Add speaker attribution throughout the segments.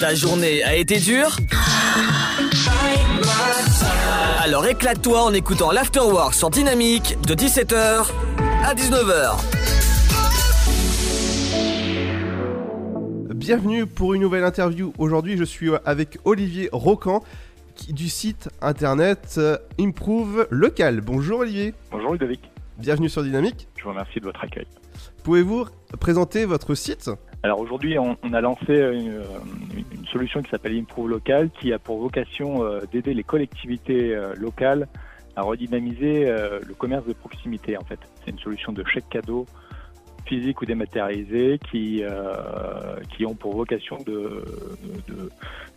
Speaker 1: Ta journée a été dure Alors éclate-toi en écoutant l'Afterwork sur Dynamique de 17h à 19h.
Speaker 2: Bienvenue pour une nouvelle interview. Aujourd'hui, je suis avec Olivier Rocan qui- du site internet euh, Improve Local. Bonjour Olivier,
Speaker 3: Bonjour Ludovic,
Speaker 2: bienvenue sur Dynamique.
Speaker 3: je vous remercie de votre accueil.
Speaker 2: Pouvez-vous présenter votre site?
Speaker 3: Alors aujourd'hui, on, on a lancé une, euh, une solution qui s'appelle Improve Local, qui a pour vocation euh, d'aider les collectivités euh, locales à redynamiser euh, le commerce de proximité. En fait, c'est une solution de chèque cadeau physique ou dématérialisé qui euh, qui ont pour vocation de de,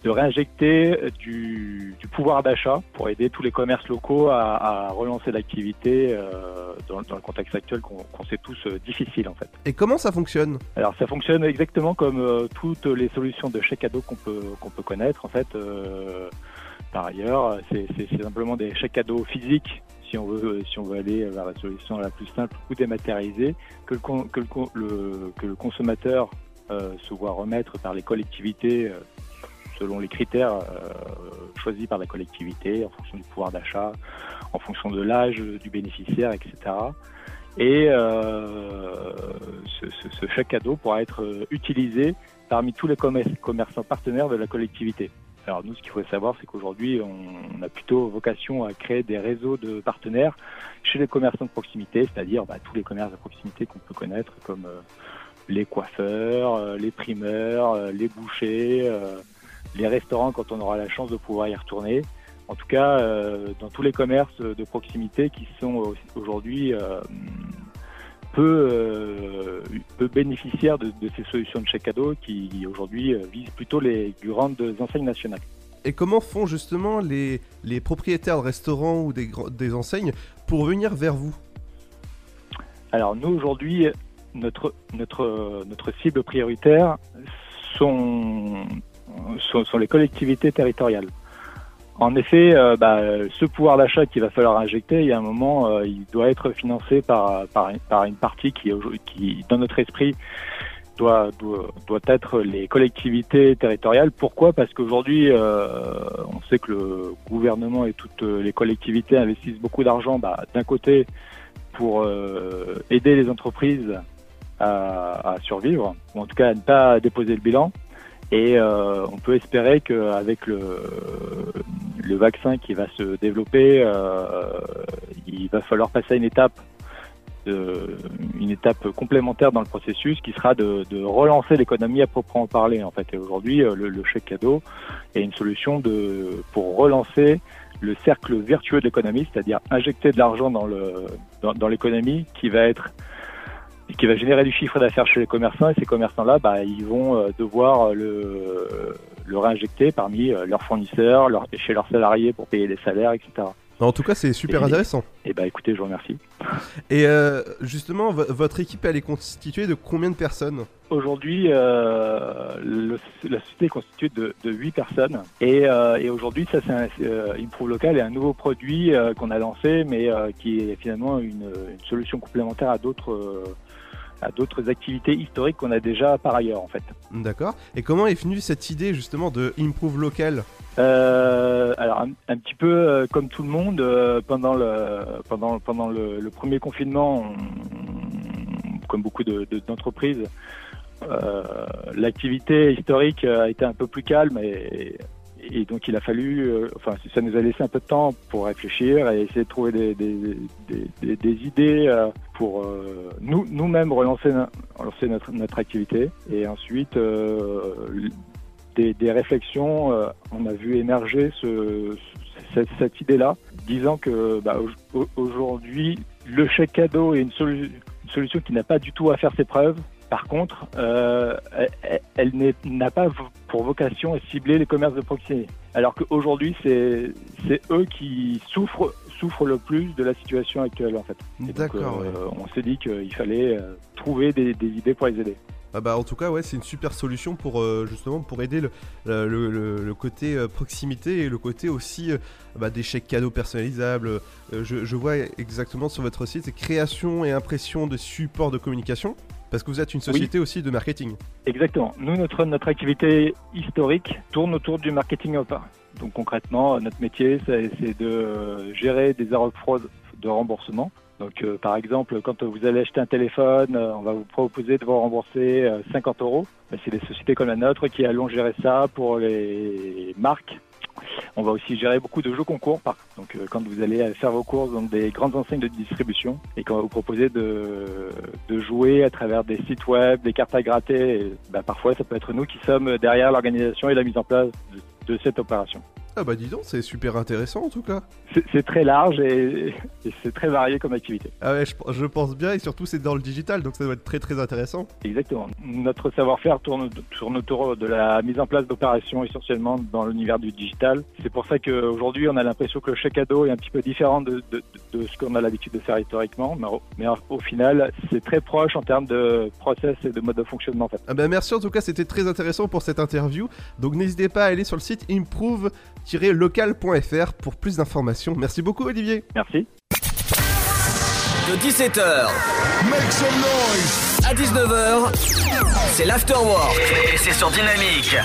Speaker 3: de réinjecter du, du pouvoir d'achat pour aider tous les commerces locaux à, à relancer l'activité euh, dans, dans le contexte actuel qu'on sait tous euh, difficile en fait.
Speaker 2: et comment ça fonctionne?
Speaker 3: Alors ça fonctionne exactement comme toutes les solutions de chèque cadeau qu'on peut qu'on peut connaître en fait. par ailleurs, c'est simplement des chèques cadeaux physiques si on veut si on veut aller vers la solution la plus simple ou dématérialisée que le consommateur euh, se voit remettre par les collectivités euh, selon les critères euh, choisis par la collectivité en fonction du pouvoir d'achat, en fonction de l'âge du bénéficiaire, etc. Et ce, ce- ce chèque cadeau pourra être utilisé parmi tous les commer- commerçants partenaires de la collectivité. Alors nous, ce qu'il faut savoir, c'est qu'aujourd'hui, on, on a plutôt vocation à créer des réseaux de partenaires chez les commerçants de proximité, c'est-à-dire bah, tous les commerces de proximité qu'on peut connaître, comme euh, les coiffeurs, euh, les primeurs, euh, les bouchers, les restaurants quand on aura la chance de pouvoir y retourner. En tout cas, dans tous les commerces de proximité qui sont au- aujourd'hui peu, bénéficiaires de, ces solutions de chèque cadeau qui aujourd'hui visent plutôt les grandes enseignes nationales.
Speaker 2: Et comment font justement les, les propriétaires de restaurants ou des, des enseignes pour venir vers vous?
Speaker 3: Alors nous aujourd'hui, notre, notre, notre cible prioritaire sont, sont, les collectivités territoriales. En effet, euh, bah, ce pouvoir d'achat qu'il va falloir injecter, il y a un moment, euh, il doit être financé par, par, par une partie qui, dans notre esprit, doit, doit, être les collectivités territoriales. Pourquoi? Parce qu'aujourd'hui, euh, on sait que le gouvernement et toutes les collectivités investissent beaucoup d'argent, bah, d'un côté, pour euh, aider les entreprises à, survivre, ou en tout cas à ne pas déposer le bilan. Et euh, on peut espérer qu'avec le, le vaccin qui va se développer, il va falloir passer à une étape, une étape complémentaire dans le processus qui sera de, relancer l'économie à proprement parler. En fait, et aujourd'hui, euh, le, chèque cadeau est une solution de, pour relancer le cercle vertueux de l'économie, c'est-à-dire injecter de l'argent dans le l'économie qui va être qui va générer du chiffre d'affaires chez les commerçants et ces commerçants-là, bah, ils vont euh, devoir euh, le, le réinjecter parmi leurs fournisseurs, leur, chez leurs salariés pour payer les salaires, etc.
Speaker 2: En tout cas, c'est super
Speaker 3: Et-
Speaker 2: intéressant.
Speaker 3: Et bah écoutez, je vous remercie.
Speaker 2: Et euh, justement, vo- votre équipe, elle est constituée de combien de personnes?
Speaker 3: Aujourd'hui, euh, la société est constituée de, de 8 personnes et, euh, et aujourd'hui, ça c'est un Improve Local est un nouveau produit qu'on a lancé, mais qui est finalement une, une solution complémentaire à d'autres à d'autres activités historiques qu'on a déjà par ailleurs en fait.
Speaker 2: D'accord. Et comment est venue cette idée justement de Improve Local?
Speaker 3: Euh, alors un, un petit peu euh, comme tout le monde euh, pendant le pendant pendant le, le premier confinement, on- comme beaucoup de- de- d'entreprises, l'activité historique a été un peu plus calme et, et donc il a fallu, enfin ça nous a laissé un peu de temps pour réfléchir et essayer de trouver des, des, des, des- des idées pour euh, nous nous-mêmes relancer, relancer notre, activité et ensuite euh, des, des réflexions, euh, on a vu émerger ce, cette, cette idée-là, disant que bah, au- aujourd'hui, le chèque cadeau est une, une solution qui n'a pas du tout à faire ses preuves. Par contre, euh, elle, n'a pas pour vocation à cibler les commerces de proximité. Alors qu'aujourd'hui, c'est eux qui souffrent, souffrent le plus de la situation actuelle, en fait.
Speaker 2: D'accord.
Speaker 3: euh,
Speaker 2: ouais.
Speaker 3: On s'est dit qu'il fallait euh, trouver des, des idées pour les aider.
Speaker 2: Ah bah en tout cas ouais c'est une super solution pour euh, justement pour aider le, le, le- le côté euh, proximité et le côté aussi euh, bah, des chèques cadeaux personnalisables. Je, je vois exactement sur votre site création et impression de supports de communication. Parce que vous êtes une société aussi de marketing.
Speaker 3: Exactement. Nous, notre, notre activité historique tourne autour du marketing open. Donc concrètement, notre métier, c'est de gérer des erreurs de fraude de remboursement. Donc euh, par exemple, quand vous allez acheter un téléphone, euh, on va vous proposer de vous rembourser 50 euros. Ben, c'est des sociétés comme la nôtre qui allons gérer ça pour les marques on va aussi gérer beaucoup de jeux concours. Donc, euh, quand vous allez faire vos courses dans des grandes enseignes de distribution et qu'on va vous proposer de, jouer à travers des sites web, des cartes à gratter, bah, parfois ça peut être nous qui sommes derrière l'organisation et la mise en place de cette opération.
Speaker 2: Ah bah dis donc, c'est super intéressant en tout cas.
Speaker 3: C'est très large et, c'est très varié comme activité.
Speaker 2: Ah ouais, je, pense bien et surtout c'est dans le digital donc ça doit être très très intéressant.
Speaker 3: Exactement. Notre savoir-faire tourne, tourne autour de la mise en place d'opérations essentiellement dans l'univers du digital. C'est pour ça qu'aujourd'hui on a l'impression que le chèque cadeau est un petit peu différent de, ce qu'on a l'habitude de faire historiquement, mais, au, final c'est très proche en termes de process et de mode de fonctionnement. En fait.
Speaker 2: Ah bah merci en tout cas, c'était très intéressant pour cette interview. Donc n'hésitez pas à aller sur le site Improve local.fr pour plus d'informations. Merci beaucoup Olivier.
Speaker 3: Merci.
Speaker 1: De 17h Make some noise. à 19h, c'est l'afterwork et c'est sur Dynamique.